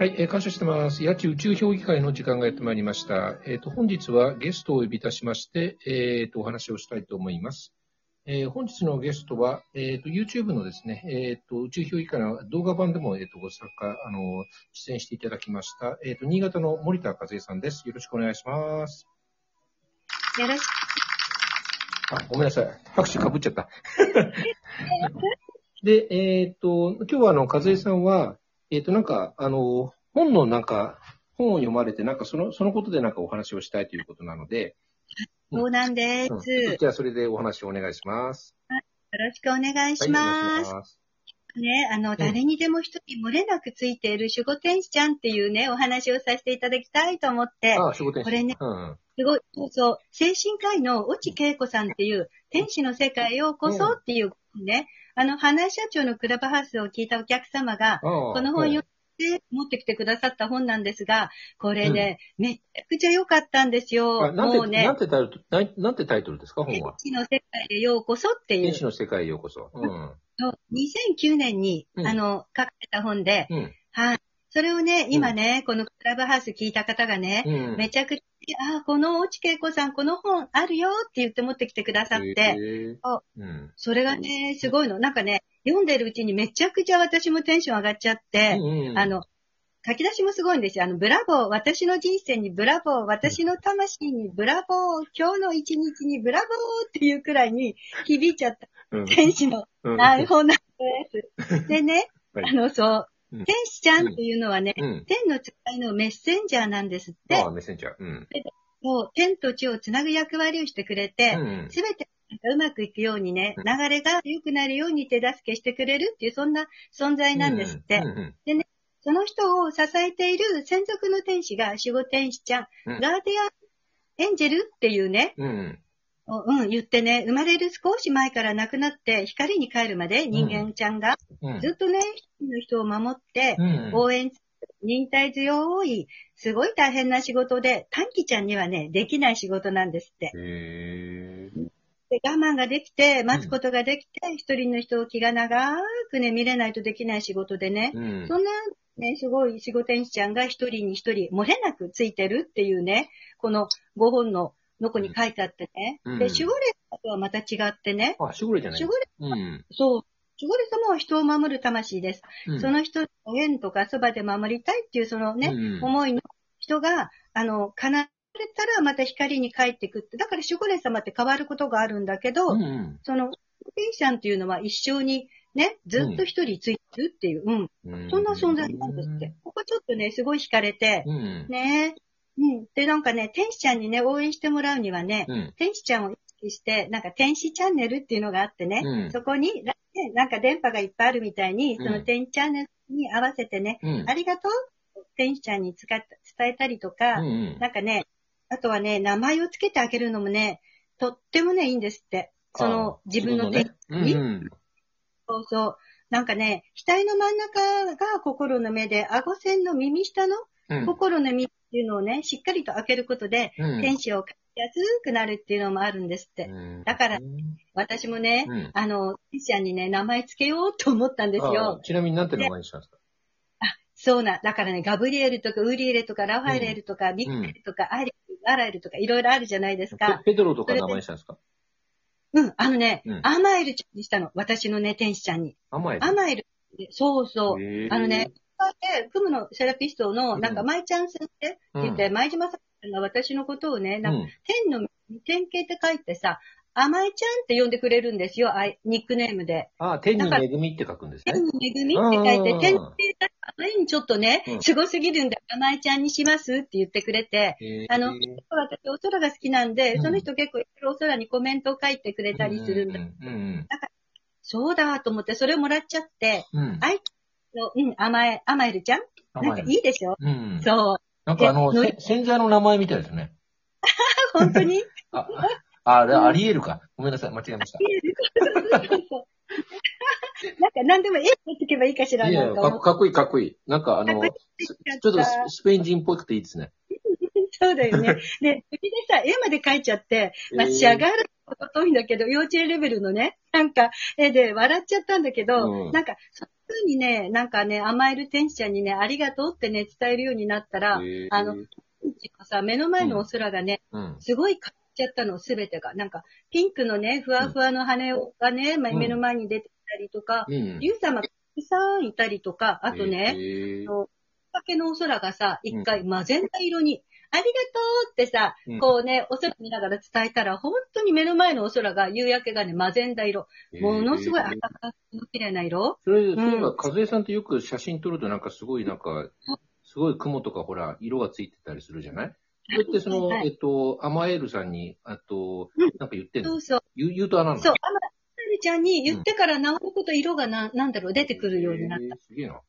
はい、えー感謝してます。八千宇宙評議会の時間がやってまいりました。えっ、と、本日はゲストをお呼びいたしまして、えっ、と、お話をしたいと思います。えー本日のゲストは、えっ、と、YouTube のですね、えっ、と、宇宙評議会の動画版でも、えっ、と、ご参加、あの、出演していただきました、えっ、と、新潟の森田和恵さんです。よろしくお願いします。よろしく。あ、ごめんなさい。拍手かぶっちゃった。で、えっ、と、今日はあの、和江さんは、えっ、と、なんか、あの、本のなんか、本を読まれて、なんかその、そのことでなんかお話をしたいということなので、そうなんです。うんよじゃあそれでお話をお願いします。ろしくお願いはい、しお願います。します。ね、あの、誰にでも一人漏れなくついている守護天使ちゃんっていうね、お話をさせていただきたいと思って、あ、仕事にこれねうん。すごい、そうそう、精神科医の越智恵子さんっていう、天使の世界へようこそっていうね、あの、花井社長のクラブハウスを聞いたお客様が、ここの本読んで持ってきてくださった本なんですが、これね、めちゃくちゃ良かったんですよ。もうねなん、てタイトル、なんてタイトルですか、本天は。使の世界へようこそっていう天、使の世界へようこそ。うん。そう2009年に、うんあの、書かれた本で、うん。はい。それをね、今ね、このクラブハウス聞いた方がね、うん。めちゃくちゃ、あ、この落恵子さん、この本あるよって言って持ってきてくださって、あうん。それがね、すごいの。なんかね、読んでるうちにめちゃくちゃ私もテンション上がっちゃって、うんあ、の、書き出しもすごいんですよ。あの、ブラボー、私の人生にブラボー、私の魂にブラボー、今日の一日にブラボーっていうくらいに響いちゃったうん。天使のうんあ本なんです。でね、はいあの、そううん、天使ちゃんっていうのはね、うん。天の使いのメッセンジャーなんですってあ、、メッセンジャー。うん。そう天と地をつなぐ役割をしてくれてう、ん。すべてがうまくいくようにね、うん流れが良くなるように手助けしてくれるっていう、そんな存在なんですって。うんうんその人を支えている専属の天使が守護天使ちゃんガーディアンエンジェルっていうね、うん。うん、言ってね、生まれる少し前から亡くなって光に帰るまで人間ちゃんがうん。ずっとね、一人の人を守ってうん。応援忍耐強い、すごい大変な仕事で、短期ちゃんにはね、できない仕事なんですって。へーで我慢ができて、待つことができて、一人の人を気が長くね、見れないとできない仕事でね、うん。そんな、ね、すごい仕事天使ちゃんが一人に一人、漏れなくついてるっていうね、この5本ののこに書いてあってね。うんで、守護霊とはまた違ってね、あ、守護霊じゃない守護霊、うん。そう、守護霊様は人を守る魂です。うんその人の縁とかそばで守りたいっていうそのね、うん思いの人が、あの、叶えたらまた光に帰ってくって。だから守護霊様って変わることがあるんだけど、うんその、天使さんっていうのは一生にね、ずっと一人ついてるっていう、うん、うん。そんな存在なんですって。ここちょっとね、すごい惹かれて、うん。ねうん。で、なんかね、天使ちゃんにね、応援してもらうにはね、うん。天使ちゃんを意識して、なんか天使チャンネルっていうのがあってね、うんそこに、ねなんか電波がいっぱいあるみたいに、うんその天使チャンネルに合わせてね、うん。ありがとう天使ちゃんに使っ伝えたりとか、うん。なんかね、あとはね、名前をつけてあげるのもね、とってもね、いいんですって。その、自分の天ね。うん。そうそう。なんかね、額の真ん中が心の目で、顎線の耳下のうん。心の耳っていうのをね、しっかりと開けることで、うん天使を感じやすくなるっていうのもあるんですって。うんだから私もね、うんあの、天使ちゃんにね、名前つけようと思ったんですあよ。ちなみに何て名前にしたんですか？そうな、だからね、ガブリエルとかウリエルとかラファエルとか、ミッケルとか、アリアラエルとか、いろいろあるじゃないですか。ペペドロとか名前にしたんですか？うん、あのね、うんアマエルちゃんにしたの。私のね、天使ちゃんに。甘い。アマエル。そうそう。あのね、で、クムのセラピストの、なんか、うん舞ちゃん先生って言って、舞島さんが私のことをね、なんか、うん天の典型って書いてさ、甘えちゃんって呼んでくれるんですよ、あいニックネームで。あ、天に恵みって書くんですね天。の恵みって書いて、うん天の甘えにちょっとねう、んすごすぎるんで、甘えちゃんにしますって言ってくれて、あの私お空が好きなんで、うんその人結構いろいろお空にコメントを書いてくれたりするんだ。うんうんそうだと思って、それをもらっちゃって、うん。うん。うん、甘え、甘えるちゃん？なんかいいでしょ？うん。そう。なんかあの、洗剤の名前みたいですね。本当に？あ、あ、ありえるか。ごめんなさい、間違えました。なんか何でも絵をつけばいいかしら、いやないんかかっこいい、かっこいい。なんかあのちょっとススペイン人っぽくていいですね。そうだよね。で、それでさ、絵まで描いちゃって、まあ、えー仕上がること遠いんだけど、幼稚園レベルのね、なんか、絵で笑っちゃったんだけど、うんなんか、そ風にね、なんかね、甘える天使ちゃんにね、ありがとうってね、伝えるようになったら、あの、さ、目の前のお空がね、うん。すごい変わっちゃったの、すべてが。なんか、ピンクのね、ふわふわの羽がね、まうん目の前に出てきたりとか、うん。竜様がたくさんいたりとか、あとね、へーあのかけのお空がさ、一回マゼンタ色に、ありがとうってさ、うんこうね、お空見ながら伝えたら、本当に目の前のお空が、夕焼けがね、マゼンタ色。ものすごい赤く綺麗な色。それ、んそういえば、和江さんってよく写真撮るとなんかすごいなんか、すごい雲とかほら、色がついてたりするじゃない？それってその、えっと、アマエルさんに、あとうん、なんか言ってんの？そうそう。言う、言うとあなの？そう、あまりちゃんに言ってから治ること色がな、なんだろう、出てくるようになった。すげえな。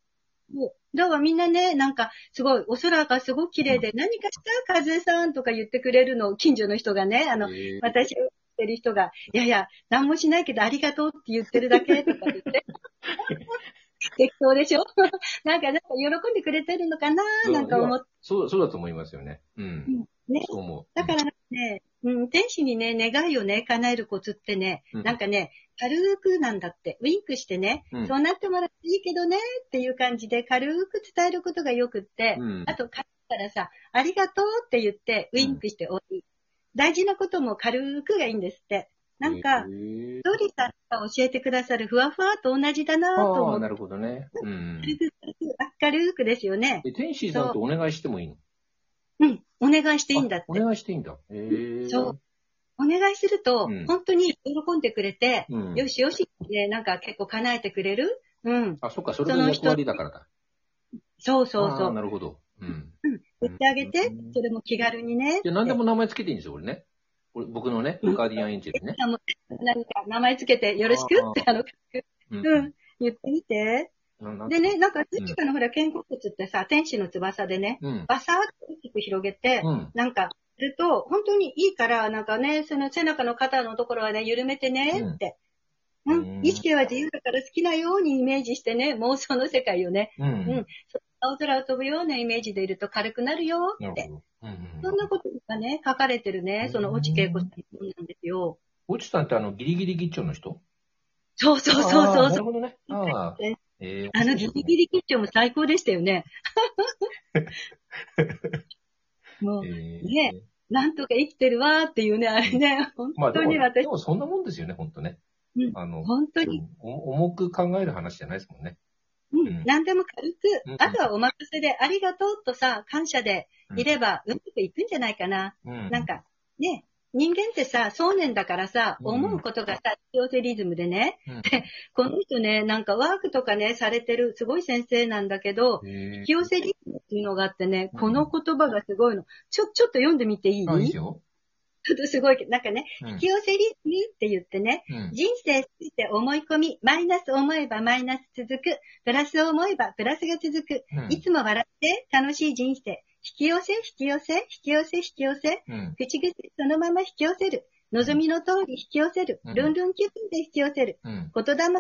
もうだからみんなね、なんか、すごい、お空がすごく綺麗で、何かした和江さんとか言ってくれるのを、近所の人がね、あの、私を知ってる人が、いやいや、何もしないけどありがとうって言ってるだけとか言って。適当でしょ？なんか、なんか喜んでくれてるのかななんか思って。そう、そうだと思いますよね。うん。ね。そう思う。だからね、うん、天使にね、願いをね、叶えるコツってね、うんなんかね、軽くなんだって、ウィンクしてね、うんそうなってもらっていいけどね、っていう感じで軽く伝えることがよくって、うんあと、帰ったらさ、ありがとうって言って、ウィンクして終わり。大事なことも軽くがいいんですって。なんか、ドリさんが教えてくださるふわふわと同じだなとああ、思って、なるほどね。うん。軽く軽くですよね。で、天使さんとお願いしてもいいの？うん、お願いしていいんだってあお。願いしていいんだ。へえ。そう。お願いすると、うん本当に喜んでくれて、うん。よしよしって、なんか結構叶えてくれる？うん。あ、そっか、それが役割だからだ。そうそうあーそう。なるほど。うん。言ってあげてうん、それも気軽にね。じゃあ何でも名前つけていいんですよ、俺ね。俺僕のね、うんガーディアンエンジェルね。何か名前つけてよろしく？って、あの、ううん、言ってみて。でね、なんか、確かのほら、肩甲骨ってさ、天使の翼でね、うん。バサーって大きく広げて、うん。なんか、すると、本当にいいから、なんかね、その背中の肩のところはね、緩めてね、って。ううんん、意識は自由だから好きなようにイメージしてね、妄想の世界をね、うん。うん青空を飛ぶようなイメージでいると軽くなるよって。うんうんそんなことがね、書かれてるね、その落ち稽古さんなんですよ。おちさんってあの、ギリギリギッチョンの人？そうそうそうそう。なるほどね。ああ。ねえーあのギリギリキッチンも最高でしたよね。もう、えーねなんとか生きてるわーっていうね、あれね、本当に私で、もそんなもんですよね、本当ね。うんあの、本当に、お重く考える話じゃないですもんね。うんうん何でも軽くうん、あとはお任せでありがとうとさ、感謝でいれば、うまくいくんじゃないかな。うん。なんか、ね、人間ってさ、想念だからさ、うん。思うことがさ、強制リズムでね、うん、この人ね、なんかワークとかね、されてる、すごい先生なんだけど、引き寄せリズムっていうのがあってね、うん。この言葉がすごいの。ちょ、ちょっと読んでみていい？あ、いいよ。ちょっとすごいけど、なんかね、うん。引き寄せリズムって言ってね、うん。人生つて思い込み、マイナス思えばマイナス続く、プラス思えばプラスが続く、うん。いつも笑って楽しい人生、引き寄せ、引き寄せ、引き寄せ、引き寄せ、うん。口癖そのまま引き寄せる。望みの通り引き寄せる。うんルンルン気分で引き寄せる。うん。言霊パワ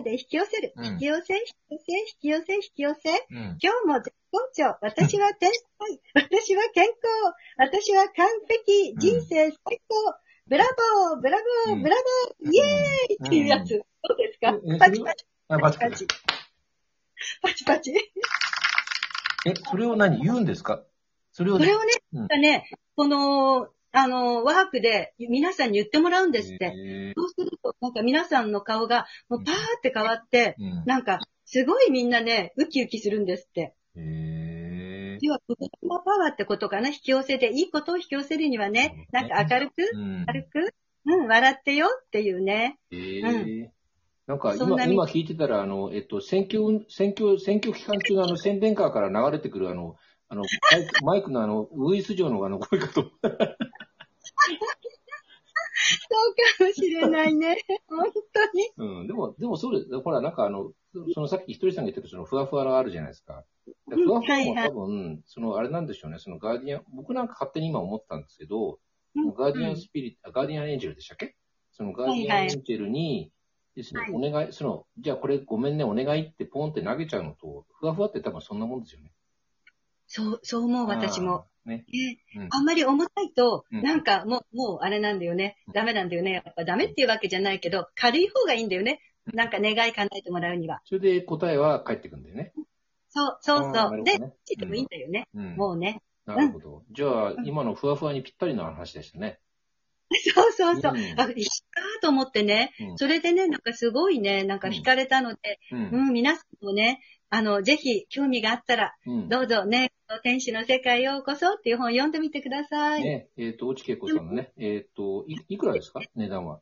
ーで引き寄せる。うん引き寄せ、引き寄せ、引き寄せ、引き寄せ。うん。今日も絶好調。私は天才。私は健康。私は完璧。人生最高。ブラボー、ブラボー、うんブラボー、イエーイっていうやつ。どうですか？えパチパチ、あ、バチバチパチ。。パチパチ。え、それを何？言うんですか？それをそれをね、うんね、この、あの、ワークで皆さんに言ってもらうんですって。へそうすると、なんか皆さんの顔が、もうパーって変わって、ーうん。なんか、すごいみんなね、ウキウキするんですって。要は、言葉パワーってことかな？引き寄せで、いいことを引き寄せるにはね、なんか明るく、うん。明るく、うん、笑ってよっていうね。へーなんか今、そんなに今聞いてたら、あの、えっと、選挙、選挙、選挙期間中のあの、宣伝カーから流れてくるあの、あの、マイク マイクのあの、ウグイス状のあの、声かと。そうかもしれないね。本当に。うん。でも、でもそうです。ほら、なんかあの、そのさっきひとりさんが言ってたそのふわふわがあるじゃないですか。でふわふわも多分、そのあれなんでしょうね。そのガーディアン、僕なんか勝手に今思ったんですけど、うんガーディアンスピリット、あガーディアンエンジェルでしたっけ？そのガーディアンエンジェルに、ですね、はいお願い、その、じゃあこれごめんね、お願いってポンって投げちゃうのと、ふわふわって多分そんなもんですよね。そう、そう思う、私も。ね。ねうんあんまり重たいと、うんなんかもう、もうあれなんだよね。ダメなんだよね。やっぱダメっていうわけじゃないけど、軽い方がいいんだよね。なんか願い叶えてもらうには。それで答えは返ってくるんだよね。そう、そうあーなるほそう。で、どね知ってもいいんだよね。うん。もうね。なるほど。じゃあ、今のふわふわにぴったりな話でしたね。そうそうそう。うんあ、一緒だと思ってね。うんそれでね、なんかすごいね、なんか惹かれたので、う。うんん、皆さんもね、あの、ぜひ興味があったら、うん。どうぞね、天使の世界へようこそっていう本を読んでみてください。ね、えっ、と、落合恵子さんのね、えっ、とい、いくらですか？値段は。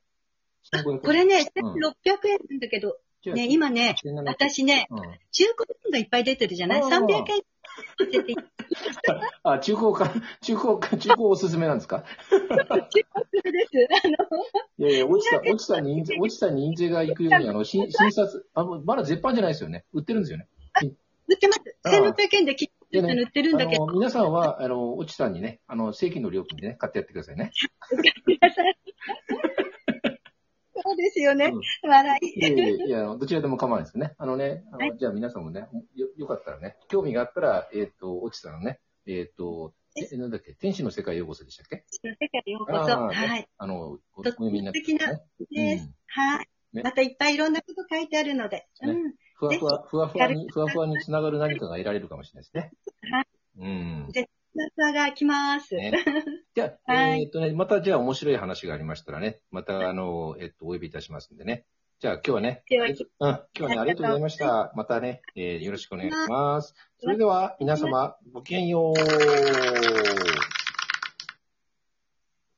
1500円これね、うん1600円なんだけど、ね、今ね、1700私ね、うん。中古品がいっぱい出てるじゃない？あー ?300 円出てい あ、中古か、中古か、中古おすすめなんですか？中 古です。あの、いやいや、落ちた、落ちた人数、落ちた人数が行くように、あの、新、新札、あ、もうまだ絶版じゃないですよね。売ってるんですよね。売ってます。あー1600円で切っ売ってるんだけど、あの、皆さんは、あの、落ちさんにね、あの、正規の料金でね、買ってやってくださいね。そうですよねうん。笑い。いやいやいや、どちらでも構わないですね。あのね、あのはいじゃあ皆さんもね、よ、よかったらね、興味があったら、えっ、と、落ちさんのね、えっ、と、え、なんだっけ、天使の世界へようこそでしたっけ？世界へようこそ。はい。あの、おおとみになって素敵なね。です。はい。ねまたいっぱいいろんなこと書いてあるので。ねうん。ふわふわ、ふわふわに、ふわふわにつながる何かが得られるかもしれないですね。はい。うん。夏が来ます。ね じゃあ、はいえっ、とね、またじゃあ面白い話がありましたらね、またあの、えっ、と、お呼びいたしますんでね。じゃあ今日はね、今日はね、ありがとうございました。またね、えーよろしくお願いします。それでは、皆様、ごきげんよう。